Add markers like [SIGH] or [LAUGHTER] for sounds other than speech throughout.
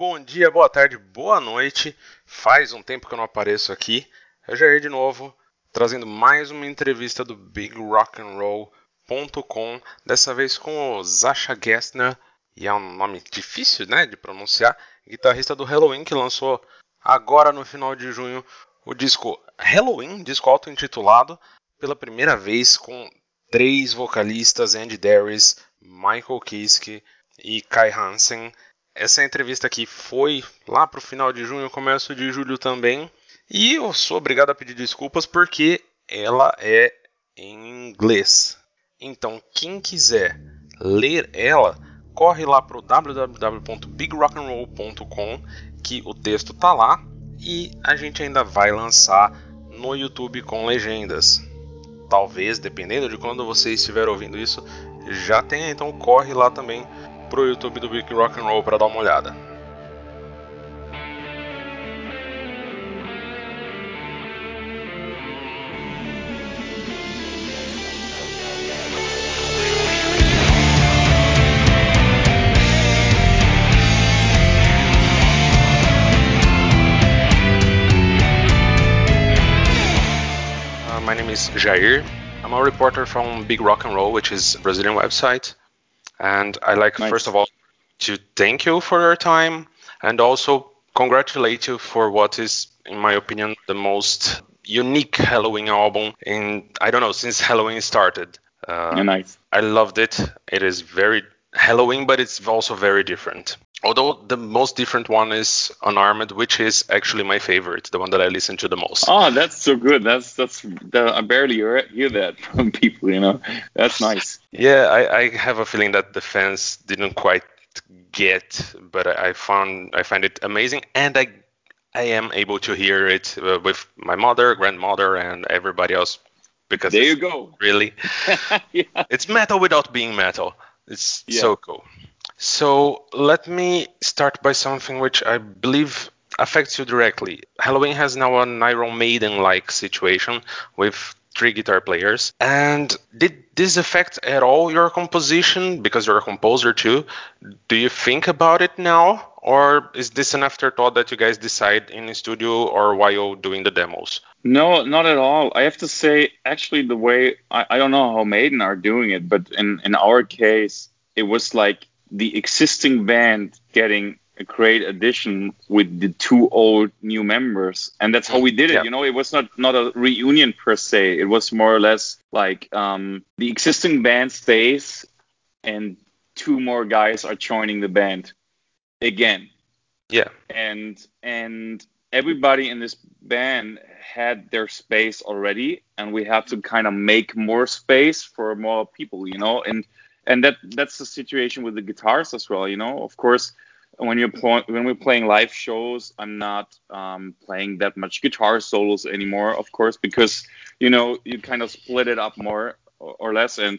Bom dia, boa tarde, boa noite. Faz um tempo que eu não apareço aqui. É Jair de novo, trazendo mais uma entrevista do BigRock'n'Roll.com. Dessa vez com o Zasha Gessner, e é um nome difícil, né, de pronunciar. Guitarrista do Halloween que lançou agora no final de junho o disco Halloween, disco auto-intitulado, pela primeira vez com três vocalistas: Andy Darius, Michael Kiske e Kai Hansen. Essa entrevista aqui foi lá para o final de junho, começo de julho também. E eu sou obrigado a pedir desculpas porque ela é em inglês. Então, quem quiser ler ela, corre lá para o www.bigrockandroll.com que o texto tá lá e a gente ainda vai lançar no YouTube com legendas. Talvez, dependendo de quando você estiver ouvindo isso, já tenha, então corre lá também pro YouTube do Big Rock and Roll para dar uma olhada. Uh, my name is Jair. I'm a reporter from Big Rock and Roll, which is a Brazilian website. And I like Nice. first of all to thank you for your time and also congratulate you for what is, in my opinion, the most unique Helloween album in I don't know since [LAUGHS] Helloween started. Uh, Yeah, nice. I loved it. It is very Helloween, but it's also very different. Although the most different one is Unarmed, which is actually my favorite, the one that I listen to the most. Oh, that's so good. That's that's that, I barely hear, hear that [LAUGHS] from people. You know, that's nice. Yeah, I, I have a feeling that the fans didn't quite get, but I, found I find it amazing, and I I am able to hear it uh, with my mother, grandmother, and everybody else because There you go. [LAUGHS] really yeah. it's metal without being metal. It's Yeah. so cool. So let me start by something which I believe affects you directly. Helloween has now an Iron Maiden like situation with three guitar players. And did this affect at all your composition? Because you're a composer too. Do you think about it now? Or is this an afterthought that you guys decide in the studio or while doing the demos? No, not at all. I have to say, actually, the way I, I don't know how Maiden are doing it, but in in our case, it was like the existing band getting a great addition with the two old new members, and that's how we did it. Yeah. You know, it was not not a reunion per se. It was more or less like um, the existing band stays, and two more guys are joining the band again Yeah. and and everybody in this band had their space already and we had to kind of make more space for more people you know and and that that's the situation with the guitars as well you know of course when you're pl- when we're playing live shows i'm not um, playing that much guitar solos anymore of course because you know you kind of split it up more or, less and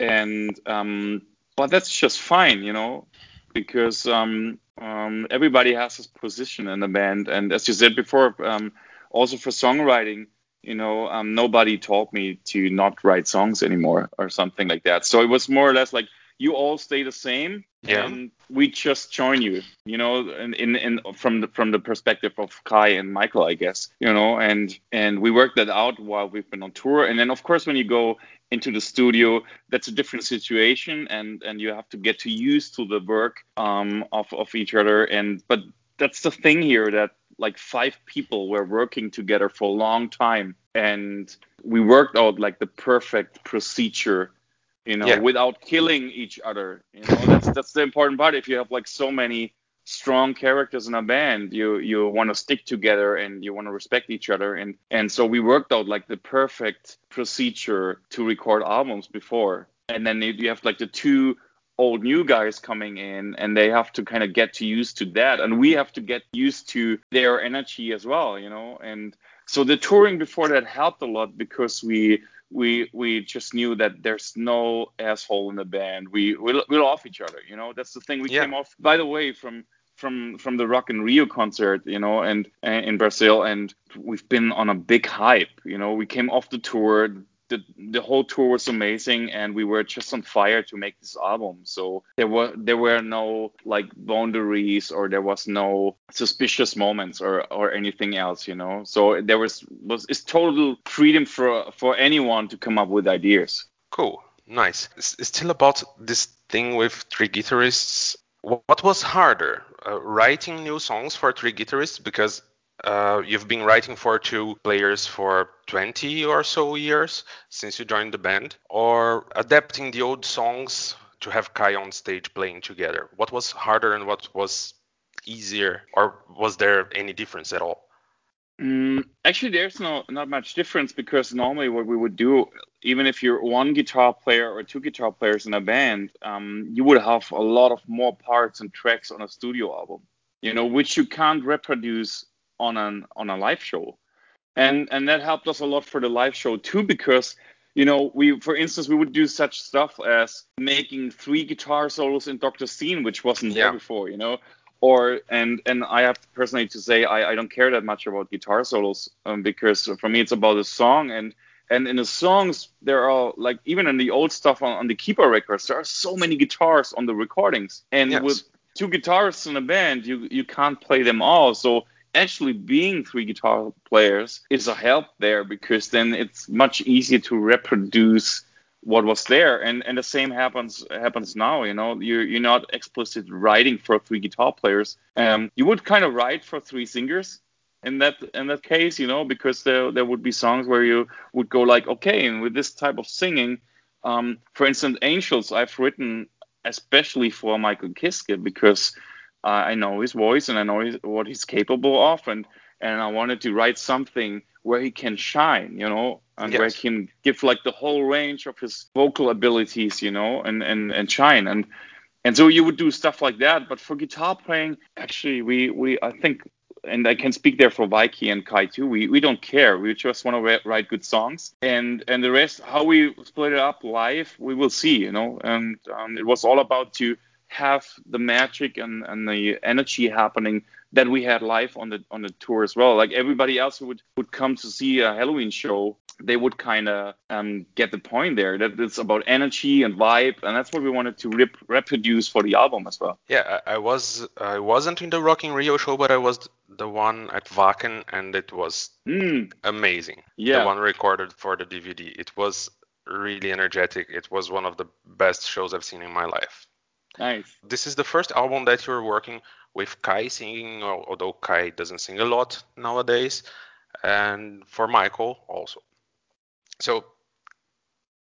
and um, but that's just fine you know because um, um, everybody has his position in the band. And as you said before, um, also for songwriting, you know, um, nobody taught me to not write songs anymore or something like that. So it was more or less like you all stay the same, Yeah. and we just join you, you know, in, in, in from the from the perspective of Kai and Michael, I guess, you know, and and we worked that out while we've been on tour. And then of course when you go into the studio, that's a different situation, and and you have to get to used to the work um, of of each other. And but that's the thing here that like five people were working together for a long time, and we worked out like the perfect procedure, you know, Yeah. without killing each other. You know, that's that's the important part. If you have like so many strong characters in a band you you want to stick together and you want to respect each other and and so we worked out like the perfect procedure to record albums before and then you you have like the two old new guys coming in and they have to kind of get to used to that and we have to get used to their energy as well you know and so the touring before that helped a lot because we we we just knew that there's no asshole in the band we we, we love each other you know that's the thing we Yeah. came off by the way from from from the Rock in Rio concert, you know, and, and in Brazil, and we've been on a big hype. You know, we came off the tour. The the whole tour was amazing, and we were just on fire to make this album. So there were there were no like boundaries, or there was no suspicious moments, or or anything else, you know. So there was was it's total freedom for for anyone to come up with ideas. Cool, nice. It's still about this thing with three guitarists. What was harder, uh, writing new songs for three guitarists because uh, you've been writing for two players for 20 or so years since you joined the band, or adapting the old songs to have Kai on stage playing together? What was harder and what was easier, or was there any difference at all? Mm, actually, there's no not much difference because normally what we would do, even if you're one guitar player or two guitar players in a band, um, you would have a lot of more parts and tracks on a studio album, you know, which you can't reproduce on an on a live show, and and that helped us a lot for the live show too because you know we for instance we would do such stuff as making three guitar solos in Dr. Stein which wasn't yeah. there before, you know. Or and and I have personally to say I, I don't care that much about guitar solos um, because for me it's about the song and and in the songs there are like even in the old stuff on, on the Keeper records there are so many guitars on the recordings and yes. with two guitarists in a band you you can't play them all so actually being three guitar players is a help there because then it's much easier to reproduce what was there. And and the same happens happens now you know you're you're not explicit writing for three guitar players. Um you would kind of write for three singers in that in that case you know because there there would be songs where you would go like okay and with this type of singing um for instance angels i've written especially for michael kiske because I know his voice and I know his, what he's capable of, and and I wanted to write something where he can shine, you know, and yes. where he can give like the whole range of his vocal abilities, you know, and and and shine and. And so you would do stuff like that, but for guitar playing, actually, we, we I think and I can speak there for Weiki and Kai too. We we don't care. We just want to write good songs, and and the rest, how we split it up live, we will see. You know, and um, it was all about to have the magic and, and the energy happening that we had live on the on the tour as well. Like everybody else who would, would come to see a Helloween show, they would kind of um, get the point there that it's about energy and vibe, and that's what we wanted to rep- reproduce for the album as well. Yeah, I, I was I wasn't in the Rock in Rio show, but I was the one at Wacken, and it was mm. amazing. Yeah, the one recorded for the DVD. It was really energetic. It was one of the best shows I've seen in my life. Nice. This is the first album that you're working with Kai singing, although Kai doesn't sing a lot nowadays, and for Michael also. So,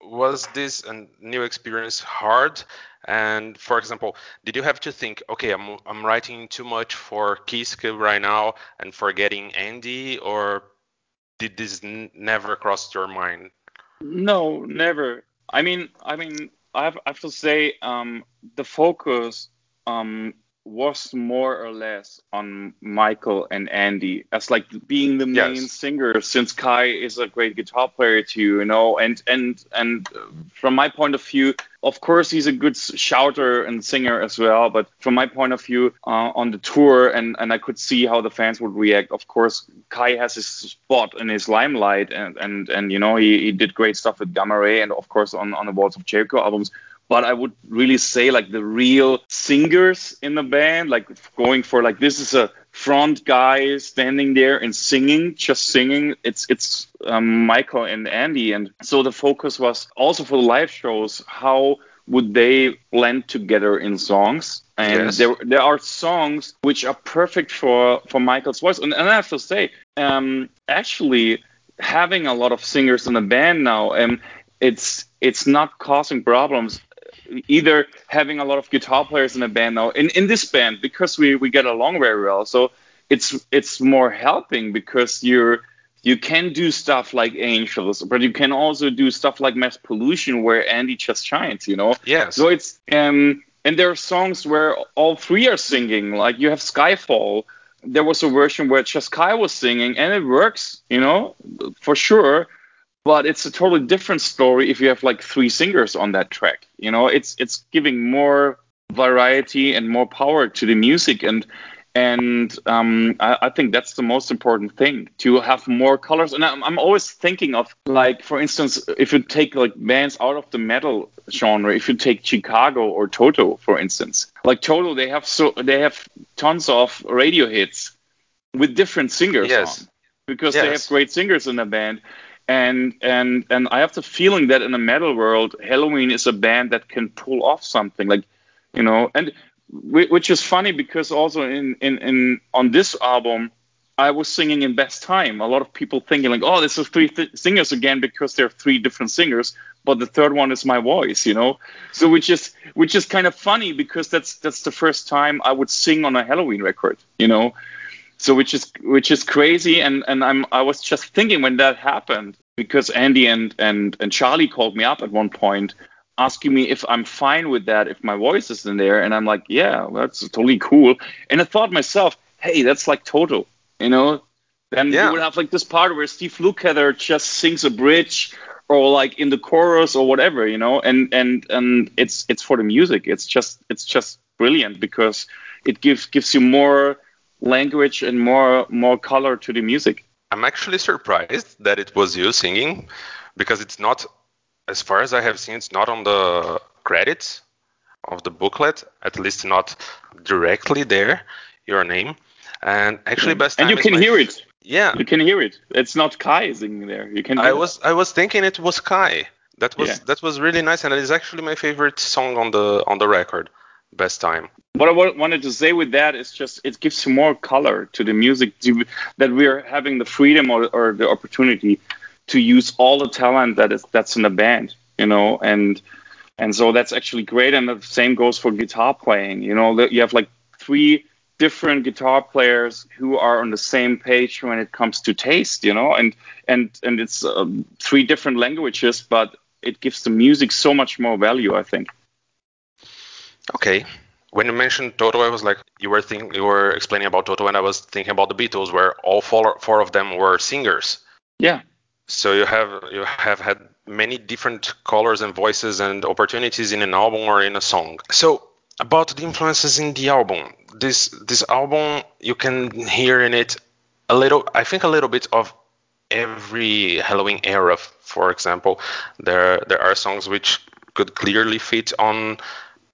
was this a new experience hard? And for example, did you have to think, okay, I'm I'm writing too much for Kiske right now and forgetting Andy, or did this n- never cross your mind? No, never. I mean, I mean, I have, I have to say um, the focus um, was more or less on Michael and Andy as like being the main yes. singer since Kai is a great guitar player too, you know, and and and from my point of view, of course he's a good shouter and singer as well, but from my point of view uh, on the tour and and I could see how the fans would react. Of course, Kai has his spot in his limelight and and and you know he, he did great stuff with Gamma Ray and of course on on the Walls of Jericho albums but I would really say like the real singers in the band, like going for like this is a front guy standing there and singing, just singing. It's it's um, Michael and Andy, and so the focus was also for the live shows how would they blend together in songs and yes. there there are songs which are perfect for for Michael's voice and, and I have to say um, actually having a lot of singers in the band now um, it's it's not causing problems either having a lot of guitar players in a band now in, in this band because we, we get along very well. So it's it's more helping because you're you can do stuff like angels but you can also do stuff like mass pollution where andy just shines you know? Yes. So it's um and there are songs where all three are singing like you have skyfall. There was a version where just kai was singing and it works you know for sure but it's a totally different story if you have like three singers on that track you know it's it's giving more variety and more power to the music and and um, I, I, think that's the most important thing to have more colors. And I'm, I'm, always thinking of like, for instance, if you take like bands out of the metal genre, if you take Chicago or Toto, for instance, like Toto, they have so they have tons of radio hits with different singers yes. on because yes. they have great singers in the band. And and and I have the feeling that in the metal world, Helloween is a band that can pull off something like you know and which is funny because also in, in, in on this album I was singing in best time. A lot of people thinking like, oh, this is three th- singers again because there are three different singers, but the third one is my voice, you know. So which is which is kind of funny because that's that's the first time I would sing on a Helloween record, you know. So which is which is crazy, and and I'm I was just thinking when that happened because Andy and and and Charlie called me up at one point asking me if I'm fine with that, if my voice is in there. And I'm like, yeah, that's totally cool. And I thought myself, hey, that's like Toto, you know? Then yeah. you would have like this part where Steve Lukather just sings a bridge or like in the chorus or whatever, you know? And and and it's it's for the music. It's just it's just brilliant because it gives gives you more language and more more color to the music. I'm actually surprised that it was you singing because it's not as far as I have seen, it's not on the credits of the booklet, at least not directly there, your name. And actually, best and you can hear it. Yeah, you can hear it. It's not Kai singing there. You can. I was I was thinking it was Kai. That was yeah. that was really nice, and it is actually my favorite song on the on the record. Best time. What I wanted to say with that is just it gives more color to the music to, that we're having the freedom or, or the opportunity to use all the talent that is that's in the band, you know, and and so that's actually great. And the same goes for guitar playing. You know, you have like three different guitar players who are on the same page when it comes to taste, you know, and and and it's um, three different languages, but it gives the music so much more value, I think. Okay. When you mentioned Toto, I was like, you were thinking, you were explaining about Toto, and I was thinking about the Beatles, where all four four of them were singers. Yeah. So you have you have had many different colors and voices and opportunities in an album or in a song. So about the influences in the album, this this album you can hear in it a little, I think a little bit of every Helloween era. For example, there there are songs which could clearly fit on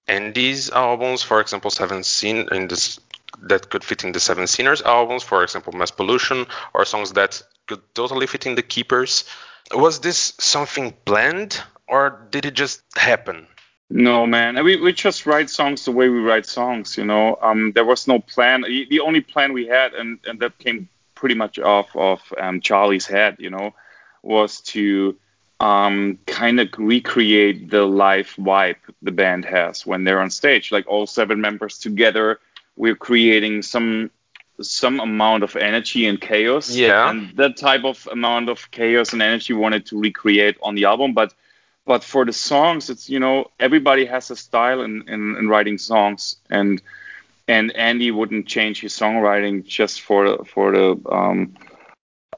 Andy's albums. For example, Seven Sin in this that could fit in the Seven Sinners albums. For example, Mass Pollution, or songs that could totally fit in the keepers. Was this something planned or did it just happen? No, man. We, we just write songs the way we write songs, you know. Um, there was no plan. The only plan we had, and, and that came pretty much off of um, Charlie's head, you know, was to um, kind of recreate the live vibe the band has when they're on stage. Like all seven members together, we're creating some some amount of energy and chaos. Yeah. And that type of amount of chaos and energy wanted to recreate on the album. But but for the songs, it's you know everybody has a style in, in, in writing songs, and and Andy wouldn't change his songwriting just for for the um,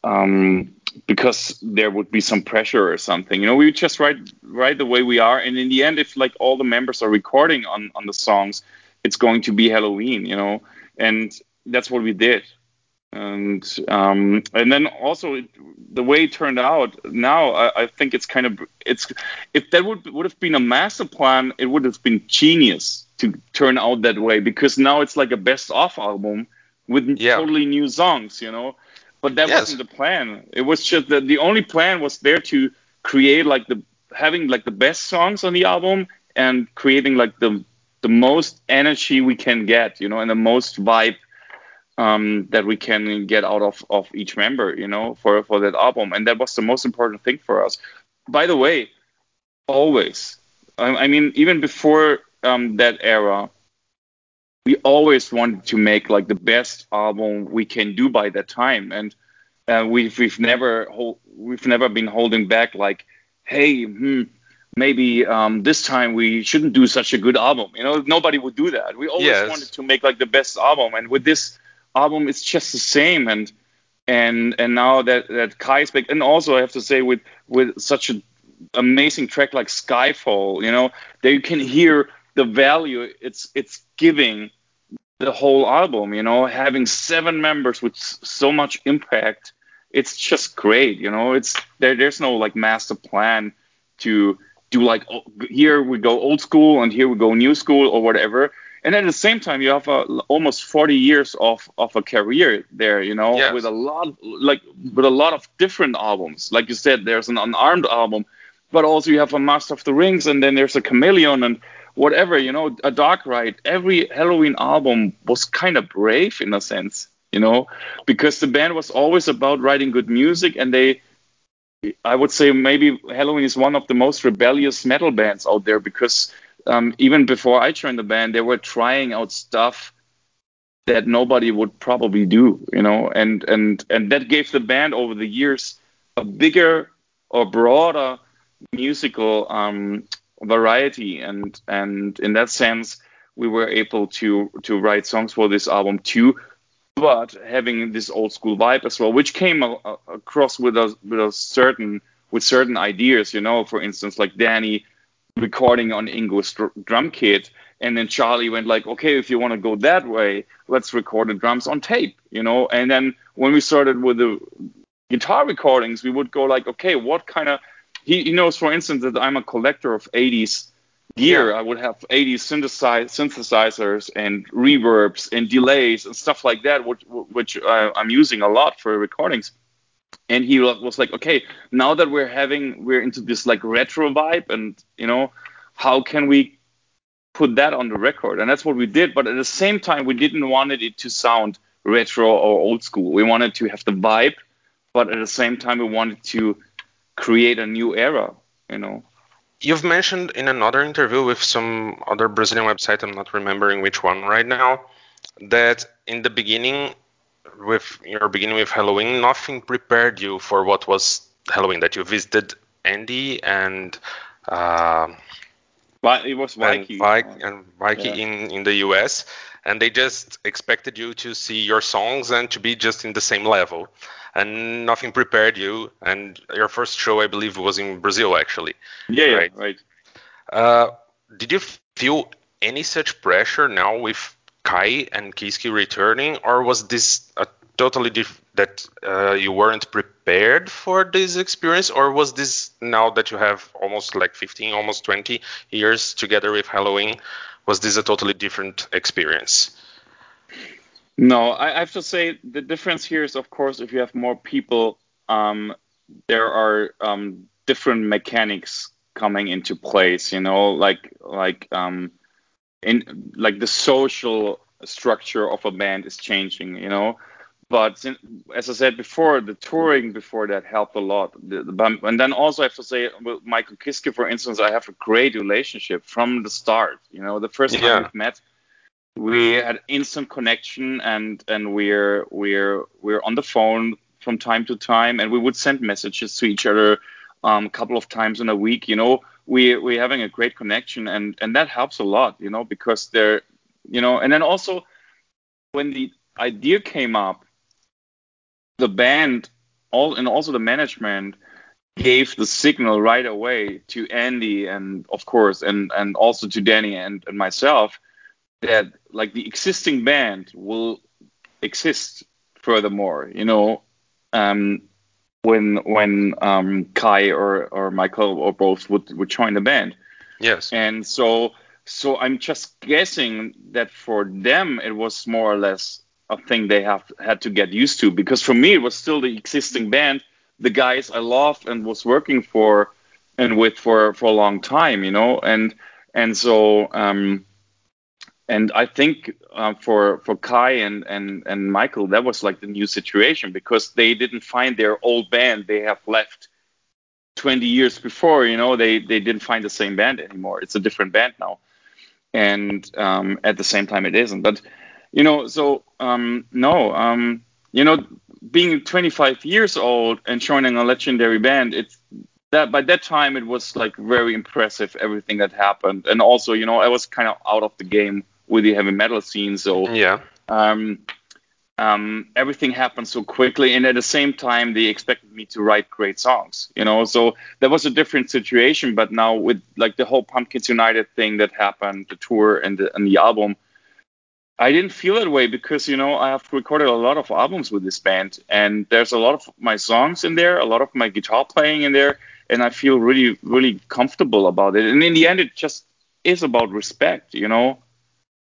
um, because there would be some pressure or something. You know, we just write write the way we are, and in the end, if like all the members are recording on on the songs, it's going to be Helloween. You know, and that's what we did. And um, and then also it, the way it turned out now, I, I, think it's kind of it's if that would would have been a master plan, it would have been genius to turn out that way because now it's like a best of album with yeah. totally new songs, you know. But that yes. wasn't the plan. It was just that the only plan was there to create like the having like the best songs on the album and creating like the the most energy we can get, you know, and the most vibe um, that we can get out of, of each member, you know, for, for that album. And that was the most important thing for us. By the way, always, I, I mean, even before um, that era, we always wanted to make like the best album we can do by that time. And uh, we've, we've never, hold, we've never been holding back like, hey, hmm, maybe um, this time we shouldn't do such a good album. You know, nobody would do that. We always yes. wanted to make like the best album, and with this album it's just the same and and and now that that Kai is back and also I have to say with with such an amazing track like Skyfall you know that you can hear the value it's it's giving the whole album. You know, having seven members with so much impact, it's just great. You know, it's there. There's no like master plan to do like oh, here we go old school and here we go new school or whatever. And at the same time, you have a, almost 40 years of, of a career there, you know, yes. with a lot like with a lot of different albums. Like you said, there's an unarmed album, but also you have a Master of the Rings, and then there's a Chameleon and whatever, you know, a Dark Ride. Every Helloween album was kind of brave in a sense, you know, because the band was always about writing good music, and they, I would say, maybe Helloween is one of the most rebellious metal bands out there because um, even before I joined the band, they were trying out stuff that nobody would probably do, you know, and and and that gave the band over the years a bigger or broader musical um, variety, and and in that sense, we were able to to write songs for this album too, but having this old school vibe as well, which came a, a, across with a with a certain with certain ideas, you know, for instance, like Dani recording on Ingo's drum kit, and then Charlie went like, okay, if you want to go that way, let's record the drums on tape, you know, and then when we started with the guitar recordings, we would go like, okay, what kind of he, he knows, for instance, that I'm a collector of 80s gear. Yeah. I would have 80s synthesize, synthesizers and reverbs and delays and stuff like that, which, which uh, I'm using a lot for recordings. And he was like, okay, now that we're having, we're into this like retro vibe, and you know, how can we put that on the record? And that's what we did. But at the same time, we didn't want it to sound retro or old school. We wanted to have the vibe, but at the same time, we wanted to create a new era, you know. You've mentioned in another interview with some other Brazilian website, I'm not remembering which one right now, that in the beginning, with your beginning with Helloween, nothing prepared you for what was Helloween. That you visited Andy and uh, it was Mikey and, and Mikey yeah. in in the US, and they just expected you to see your songs and to be just in the same level and nothing prepared you. And your first show, I believe, was in Brazil, actually. Yeah, right. Yeah, right. Uh, did you feel any such pressure now with Kai and Kiske returning, or was this a totally that uh, you weren't prepared for this experience, or was this now that you have almost like 15, almost 20 years together with Helloween, was this a totally different experience? No, I have to say the difference here is, of course, if you have more people, um, there are um, different mechanics coming into place. You know, like like um, in like the social structure of a band is changing. You know, but as I said before, the touring before that helped a lot. The, the, and then also I have to say, with Michael Kiske, for instance, I have a great relationship from the start. You know, the first time yeah. we met we had instant connection and and we're we're we're on the phone from time to time and we would send messages to each other um, a couple of times in a week you know we we're having a great connection and and that helps a lot you know because they're you know and then also when the idea came up the band all and also the management gave the signal right away to Andy and of course and and also to Dani and, and myself that like the existing band will exist furthermore you know? Um, when when um, kai or or michael or both would would join the band. Yes. And so so i'm just guessing that for them it was more or less a thing they have had to get used to because for me it was still the existing band the guys i loved and was working for and with for for a long time you know and and so um and I think uh, for for Kai and, and and Michael, that was like the new situation because they didn't find their old band they have left 20 years before. You know, they they didn't find the same band anymore. It's a different band now, and um, at the same time, it isn't. But you know, so um, no, um, you know, being 25 years old and joining a legendary band, it's that by that time it was like very impressive everything that happened and also you know i was kind of out of the game with the heavy metal scene. So yeah, um, um, everything happened so quickly, and at the same time, they expected me to write great songs. You know, so that was a different situation. But now with like the whole Pumpkins United thing that happened, the tour and the and the album. I didn't feel that way because you know I have recorded a lot of albums with this band, and there's a lot of my songs in there, a lot of my guitar playing in there, and I feel really really comfortable about it. And in the end, it just is about respect, you know.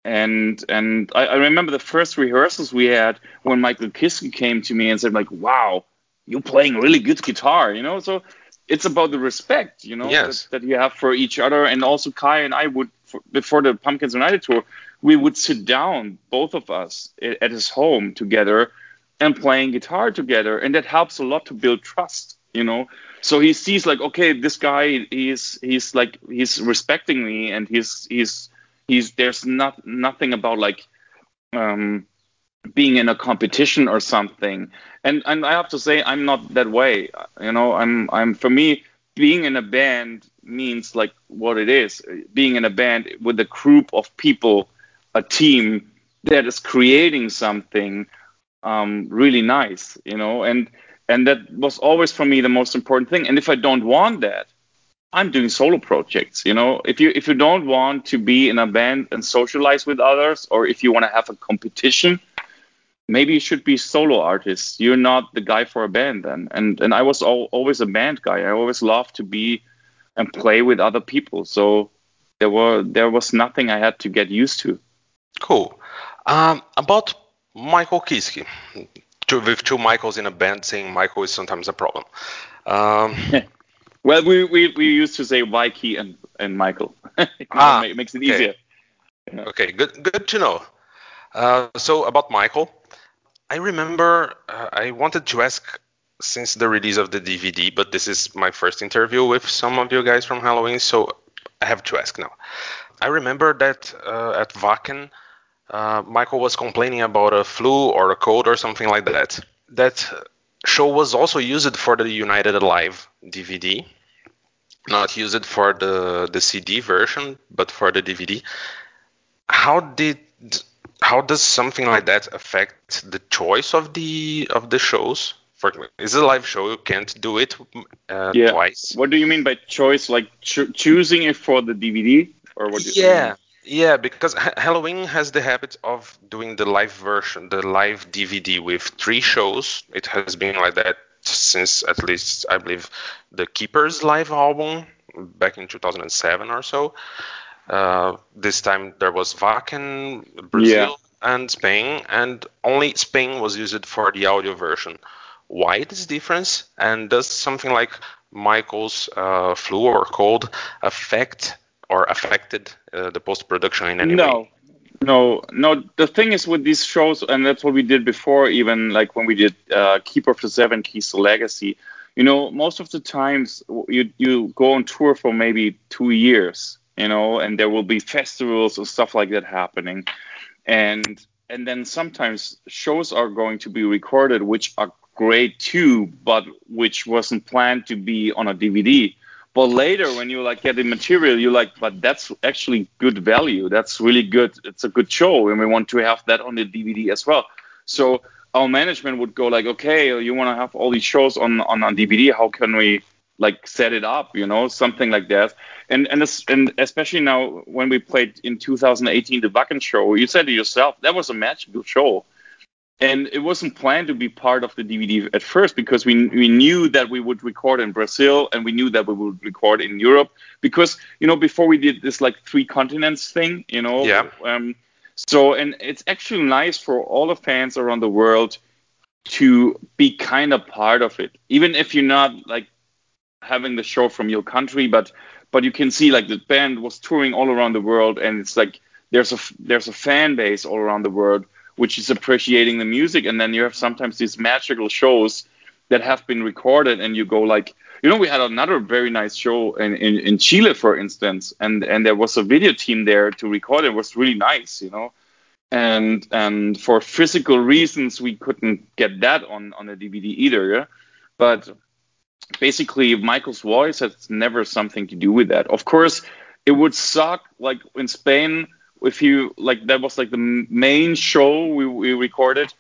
And and I, I remember the first rehearsals we had when Michael Kiske came to me and said like, "Wow, you're playing really good guitar," you know. So it's about the respect, you know, yes. that, that, you have for each other. And also Kai and I would for, before the Pumpkins United tour we would sit down, both of us, at his home together and playing guitar together. And that helps a lot to build trust, you know. So he sees like, okay, this guy, he's he's like he's respecting me, and he's he's he's there's not nothing about like um, being in a competition or something. And and I have to say, I'm not that way. You know, I'm I'm for me, being in a band means like what it is. Being in a band with a group of people a team that is creating something um, really nice, you know, and and that was always for me the most important thing. And if I don't want that, I'm doing solo projects, you know. If you if you don't want to be in a band and socialize with others, or if you want to have a competition, maybe you should be solo artists. You're not the guy for a band then. And and I was all, always a band guy. I always loved to be and play with other people. So there were there was nothing I had to get used to. Cool. Um, about Michael Kiske, two, with two Michaels in a band, saying Michael is sometimes a problem. Um, [LAUGHS] well, we, we, we used to say Mikey and, and Michael. [LAUGHS] ah, it makes it okay. easier. Yeah. Okay, good good to know. Uh, so about Michael, I remember uh, I wanted to ask since the release of the DVD, but this is my first interview with some of you guys from Helloween, so I have to ask now. I remember that uh, at Wacken, uh, Michael was complaining about a flu or a cold or something like that. That show was also used for the United Alive DVD, not used for the the CD version, but for the DVD. How did how does something like that affect the choice of the of the shows? For is it a live show, you can't do it uh, yeah. twice. What do you mean by choice? Like cho- choosing it for the DVD, or what? yeah, yeah, because Helloween has the habit of doing the live version, the live DVD with three shows. It has been like that since at least I believe the Keepers live album back in 2007 or so. Uh, this time there was Wacken, Brazil, yeah. and Spain, and only Spain was used for the audio version. Why this difference? And does something like Michael's uh, flu or cold affect or affected uh, the post production in any no. way? No, no. The thing is with these shows, and that's what we did before, even like when we did uh, Keeper of the Seven Keys Legacy. You know, most of the times you you go on tour for maybe two years, you know, and there will be festivals and stuff like that happening, and and then sometimes shows are going to be recorded, which are great too, but which wasn't planned to be on a DVD. But later, when you like get the material, you're like, but that's actually good value. That's really good. It's a good show, and we want to have that on the DVD as well. So our management would go like, okay, you want to have all these shows on on, on DVD? How can we like set it up? You know, something like that. And and this, and especially now when we played in 2018 the Wacken show, you said it yourself that was a magical show and it wasn't planned to be part of the DVD at first because we we knew that we would record in Brazil and we knew that we would record in Europe because you know before we did this like three continents thing, you know. Yeah. Um, so and it's actually nice for all the fans around the world to be kind of part of it, even if you're not like having the show from your country, but but you can see like the band was touring all around the world and it's like there's a there's a fan base all around the world which is appreciating the music. And then you have sometimes these magical shows that have been recorded, and you go like, you know, we had another very nice show in, in, in Chile, for instance, and and there was a video team there to record. It was really nice, you know. And and for physical reasons, we couldn't get that on on a DVD either. Yeah? But basically, Michael's voice has never something to do with that. Of course, it would suck like in Spain if you like that was like the main show we, we recorded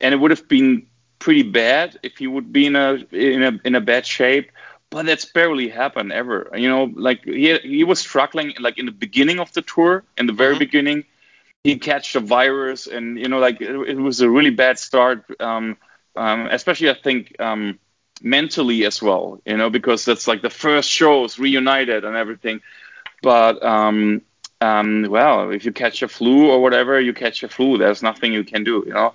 and it would have been pretty bad if he would be in a in a in a bad shape but that's barely happened ever you know like he he was struggling like in the beginning of the tour in the very mm-hmm. beginning he catched a virus, and you know, like it, it was a really bad start. Um, um, especially I think um, mentally as well, you know, because that's like the first shows reunited and everything. But um, um, well, if you catch a flu or whatever, you catch a flu. There's nothing you can do, you know.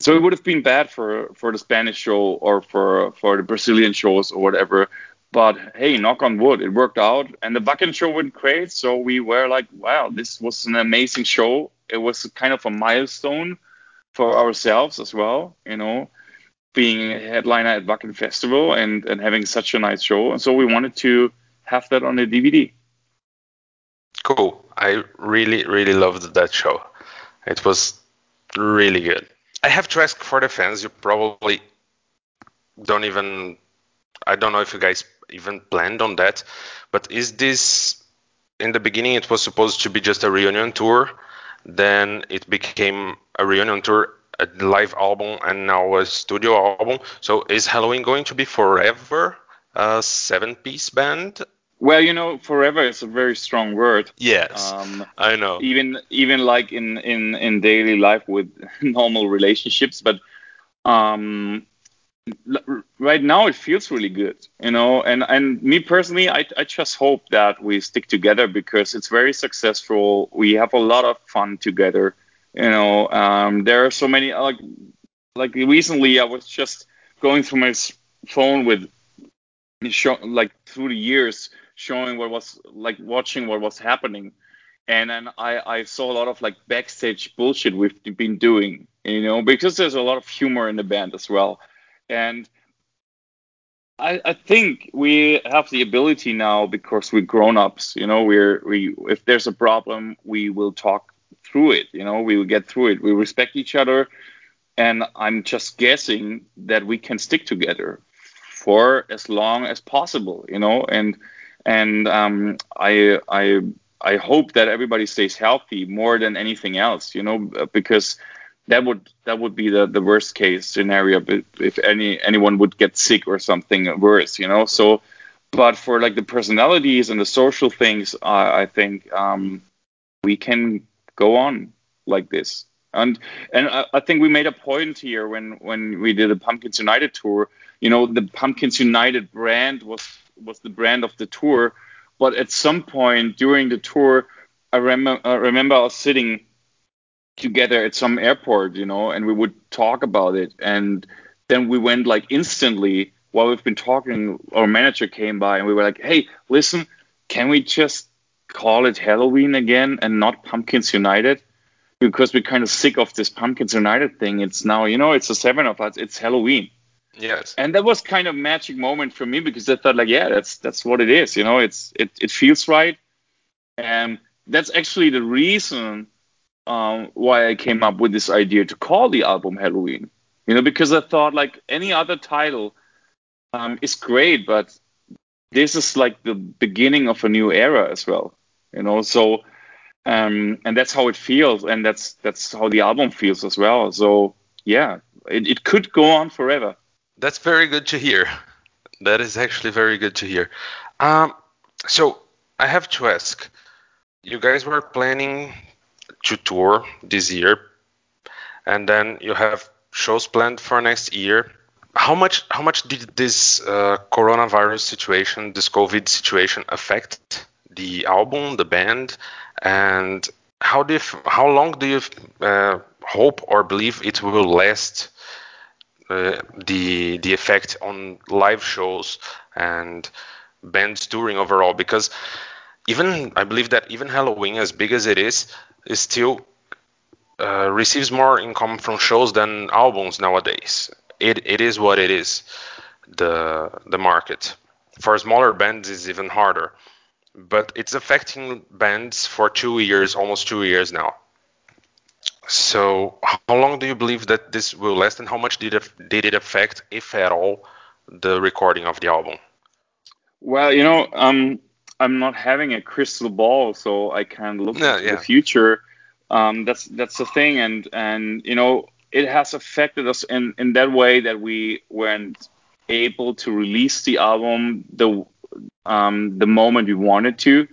So it would have been bad for for the Spanish show or for for the Brazilian shows or whatever. But hey, knock on wood, it worked out, and the Wacken show went great. So we were like, wow, this was an amazing show. It was kind of a milestone for ourselves as well, you know, being a headliner at Wacken Festival and and having such a nice show. And so we wanted to have that on a DVD. Cool. I really, really loved that show. It was really good. I have to ask for the fans. You probably don't even. I don't know if you guys even planned on that, but is this in the beginning? It was supposed to be just a reunion tour. Then it became a reunion tour, a live album, and now a studio album. So is Helloween going to be forever a seven-piece band, well, you know, forever is a very strong word. Yes, um, I know. Even even like in in in daily life with [LAUGHS] normal relationships, but um, right now it feels really good, you know. And and me personally, I I just hope that we stick together because it's very successful. We have a lot of fun together, you know. Um, there are so many like like recently I was just going through my phone with show, like through the years showing what was like watching what was happening and then I, I saw a lot of like backstage bullshit we've been doing you know because there's a lot of humor in the band as well and I, I think we have the ability now because we're grown-ups you know we're we if there's a problem we will talk through it you know we will get through it we respect each other and i'm just guessing that we can stick together for as long as possible you know and and um, I I I hope that everybody stays healthy more than anything else, you know, because that would that would be the, the worst case scenario if any anyone would get sick or something worse, you know. So, but for like the personalities and the social things, uh, I think um, we can go on like this. And and I, I think we made a point here when when we did the Pumpkins United tour. You know, the Pumpkins United brand was was the brand of the tour. But at some point during the tour, I, rem- I remember us sitting together at some airport, you know, and we would talk about it. And then we went like instantly while we've been talking, our manager came by and we were like, hey, listen, can we just call it Helloween again and not Pumpkins United? Because we're kind of sick of this Pumpkins United thing. It's now, you know, it's the seven of us, it's Helloween. Yes. And that was kind of magic moment for me because I thought like, yeah, that's that's what it is. You know, it's it it feels right, and that's actually the reason um, why I came up with this idea to call the album Helloween. You know, because I thought like any other title um, is great, but this is like the beginning of a new era as well. You know, so um, and that's how it feels, and that's that's how the album feels as well. So yeah, it, it could go on forever. That's very good to hear. That is actually very good to hear. Um, so I have to ask, you guys were planning to tour this year, and then you have shows planned for next year. How much how much did this uh, coronavirus situation, this COVID situation, affect the album, the band, and how do you, how long do you uh, hope or believe it will last? Uh, the the effect on live shows and bands touring overall because even I believe that even Helloween, as big as it is is still uh, receives more income from shows than albums nowadays. It it is what it is. The the market for smaller bands is even harder, but it's affecting bands for two years, almost two years now. So, how long do you believe that this will last, and how much did it, did it affect, if at all, the recording of the album? Well, you know, um, I'm not having a crystal ball, so I can't look yeah, into yeah. the future. Um, that's that's the thing, and and you know, it has affected us in in that way that we weren't able to release the album the um, the moment we wanted to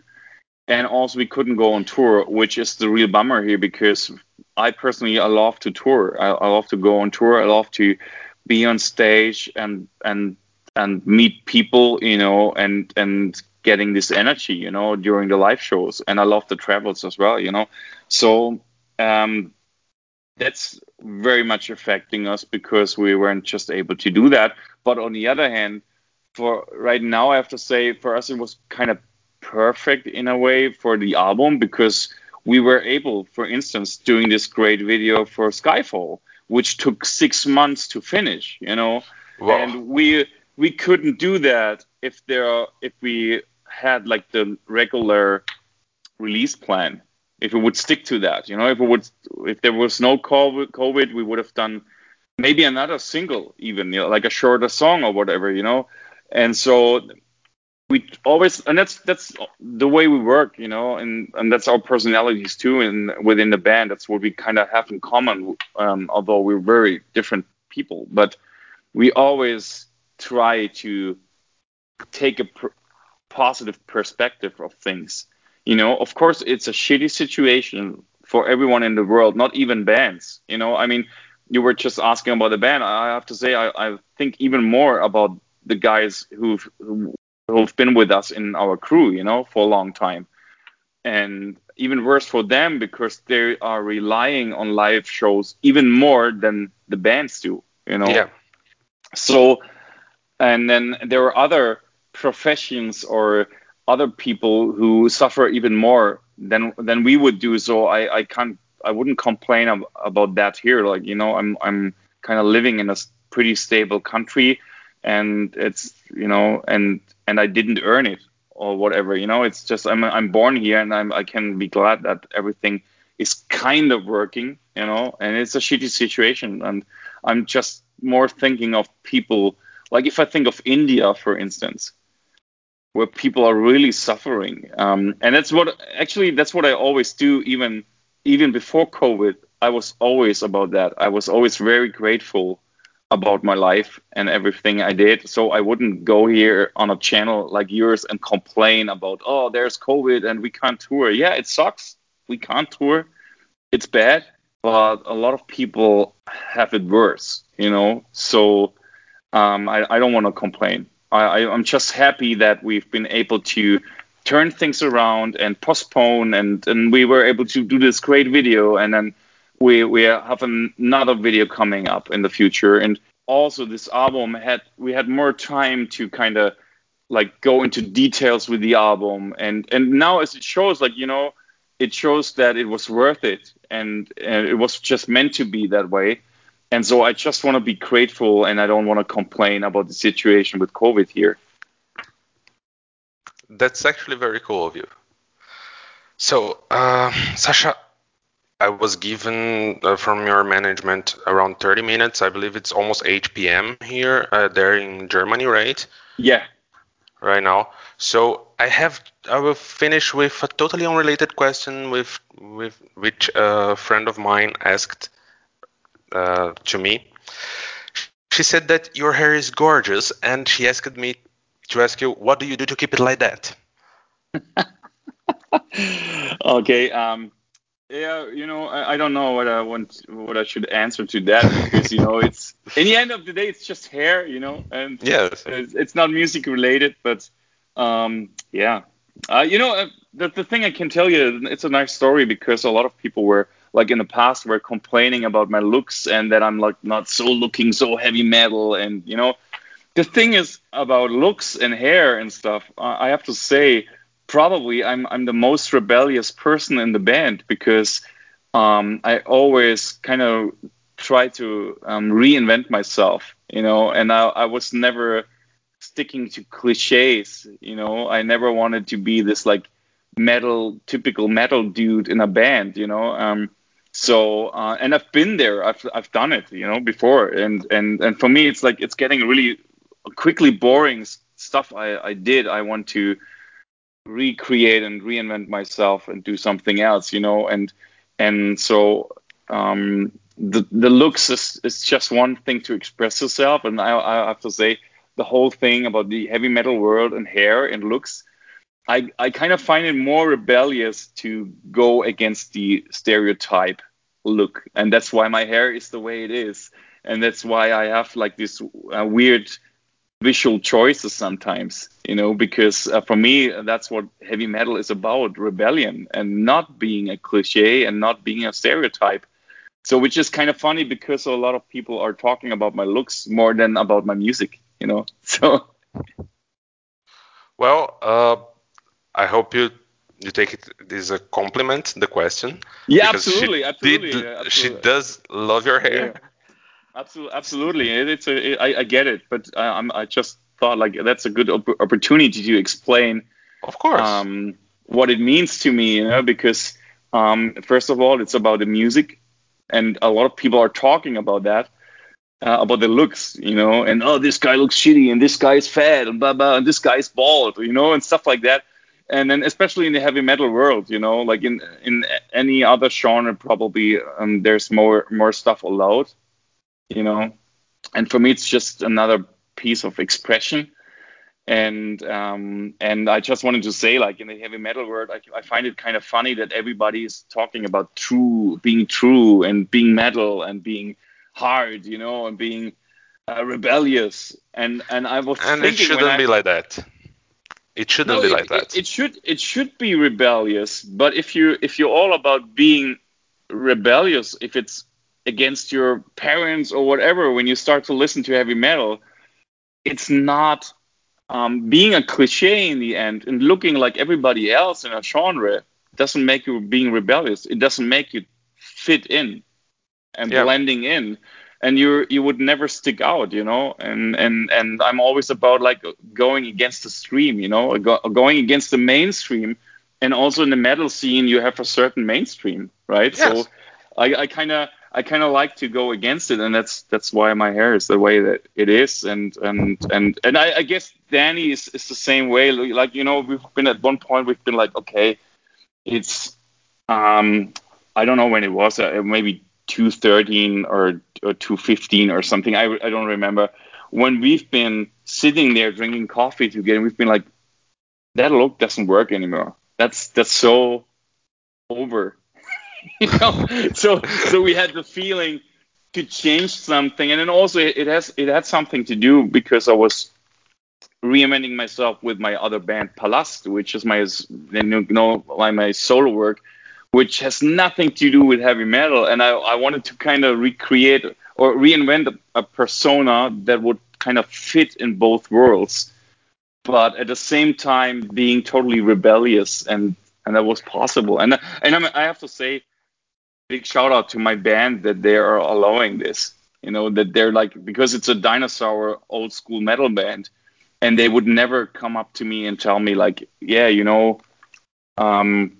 and also we couldn't go on tour, which is the real bummer here because I personally I love to tour. I, I love to go on tour. I love to be on stage and and and meet people, you know, and and getting this energy, you know, during the live shows. And I love the travels as well, you know. So um, that's very much affecting us because we weren't just able to do that. But on the other hand, for right now, I have to say, for us, it was kind of perfect in a way for the album because we were able, for instance, doing this great video for Skyfall, which took six months to finish, you know, wow. and we we couldn't do that if there if we had like the regular release plan. If we would stick to that, you know, if it would if there was no COVID, COVID we would have done maybe another single, even you know, like a shorter song or whatever, you know. And so we always and that's that's the way we work you know and and that's our personalities too and within the band that's what we kind of have in common um, although we're very different people. But we always try to take a pr- positive perspective of things. You know of course it's a shitty situation for everyone in the world not even bands you know? I mean you were just asking about the band. I have to say i, I think even more about the guys who've who who've been with us in our crew, you know, for a long time. And even worse for them because they are relying on live shows even more than the bands do, you know. Yeah. So, and then there are other professions or other people who suffer even more than than we would do. So I I can't I wouldn't complain ab- about that here. Like you know I'm I'm kind of living in a pretty stable country, and it's you know and and I didn't earn it or whatever. You know, it's just I'm I'm born here and I'm I can be glad that everything is kind of working. You know, and it's a shitty situation, and I'm just more thinking of people like if I think of India, for instance, where people are really suffering, um, and that's what actually that's what I always do, even even before COVID. I was always about that. I was always very grateful about my life and everything I did. So I wouldn't go here on a channel like yours and complain about, oh, there's COVID and we can't tour. Yeah, it sucks. We can't tour. It's bad. But a lot of people have it worse, you know? So um, I, I, don't want to complain. I, I, I'm just happy that we've been able to turn things around and postpone and, and we were able to do this great video and then we we have another video coming up in the future. And also this album had we had more time to kind of like go into details with the album. And and now as it shows like you know it shows that it was worth it. And, and it was just meant to be that way. And so i just want to be grateful and i don't want to complain about the situation with covid here. That's actually very cool of you. So uh, Sascha I was given uh, from your management around 30 minutes. I believe it's almost 8 p.m. here, uh, there in Germany, right? Yeah. Right now. So I have. I will finish with a totally unrelated question, with with which a friend of mine asked uh, to me. She said that your hair is gorgeous, and she asked me to ask you, what do you do to keep it like that? [LAUGHS] okay. Um, yeah, you know, I, I, don't know what I want, what I should answer to that because you know, it's in the end of the day, it's just hair, you know, and yes, it's, it's not music related, but um, yeah, uh, you know, uh, the the thing I can tell you, it's a nice story because a lot of people were like in the past were complaining about my looks and that I'm like not so looking so heavy metal, and you know, the thing is about looks and hair and stuff. Uh, I have to say probably I'm I'm the most rebellious person in the band because um, I always kind of try to um, reinvent myself, you know, and I, I was never sticking to cliches, you know. I never wanted to be this like metal typical metal dude in a band, you know. Um, so uh, and I've been there, I've I've done it, you know, before, and and and for me it's like it's getting really quickly boring stuff I I did. I want to recreate and reinvent myself and do something else, you know, and and so um, the the looks is, is just one thing to express yourself, and I, I have to say the whole thing about the heavy metal world and hair and looks I, I kind of find it more rebellious to go against the stereotype look. And that's why my hair is the way it is. And that's why I have like this uh, weird visual choices sometimes, you know, because uh, for me, that's what heavy metal is about rebellion and not being a cliche and not being a stereotype. So, which is kind of funny because a lot of people are talking about my looks more than about my music, you know. [LAUGHS] So, well, uh, I hope you you take it as a compliment the question. Yeah, absolutely, absolutely, did, absolutely, She does love your hair. Absolutely. It's a, it, I, I get it, but I, I'm, I just thought like that's a good op- opportunity to explain. Of course. Um, what it means to me, you know, because um, first of all, it's about the music, and a lot of people are talking about that, uh, about the looks, you know, and oh, this guy looks shitty, and this guy is fat, and blah blah, and this guy is bald, you know, and stuff like that. And then especially in the heavy metal world, you know, like in in any other genre, probably um, there's more more stuff allowed you know. And for me, it's just another piece of expression. And um, and I just wanted to say, like in the heavy metal world, I, I find it kind of funny that everybody is talking about true, being true, and being metal, and being hard, you know, and being uh, rebellious. And and I was and thinking it shouldn't I, be like that. It shouldn't no, be it, like that. It, it should it should be rebellious, but if you if you're all about being rebellious, if it's against your parents or whatever when you start to listen to heavy metal it's not um, being a cliche in the end and looking like everybody else in a genre doesn't make you being rebellious. It doesn't make you fit in and yeah. blending in. And you you would never stick out you know? And and and i'm always about like going against the stream you know? Go, going against the mainstream. And also in the metal scene you have a certain mainstream right? Yes. so i, I kind of I kind of like to go against it, and that's that's why my hair is the way that it is, and and and and I, I guess Dani is, is the same way. Like you know, we've been at one point we've been like, okay, it's um I don't know when it was, uh, maybe 213 or or 215 or something. I I don't remember when we've been sitting there drinking coffee together. We've been like, that look doesn't work anymore. That's that's so over [LAUGHS] you know, so so we had the feeling to change something, and then also it has it had something to do because I was reinventing myself with my other band Palast, which is my you know like my solo work, which has nothing to do with heavy metal, and I I wanted to kind of recreate or reinvent a, a persona that would kind of fit in both worlds but at the same time being totally rebellious and and that was possible. And and I'm, i have to say big shout out to my band that they are allowing this. You know that they're like because it's a dinosaur old school metal band, and they would never come up to me and tell me like, yeah, you know, um,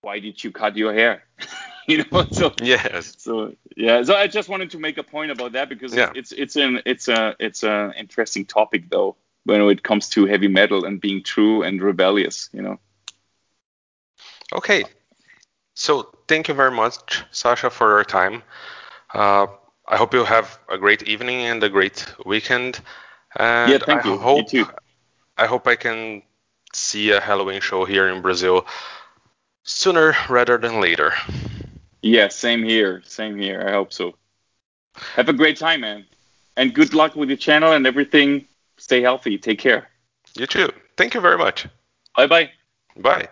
why did you cut your hair? [LAUGHS] you know, so [LAUGHS] yes. So yeah, so I just wanted to make a point about that because yeah. it's it's an it's a it's an interesting topic though when it comes to heavy metal and being true and rebellious. You know. Okay, so thank you very much, Sascha, for your time. Uh, I hope you have a great evening and a great weekend. And yeah, thank I you. Hope, you too. I hope I can see a Helloween show here in Brazil sooner rather than later. Yeah, same here. Same here. I hope so. Have a great time, man. And good luck with your channel and everything. Stay healthy. Take care. You too. Thank you very much. Bye bye. Bye.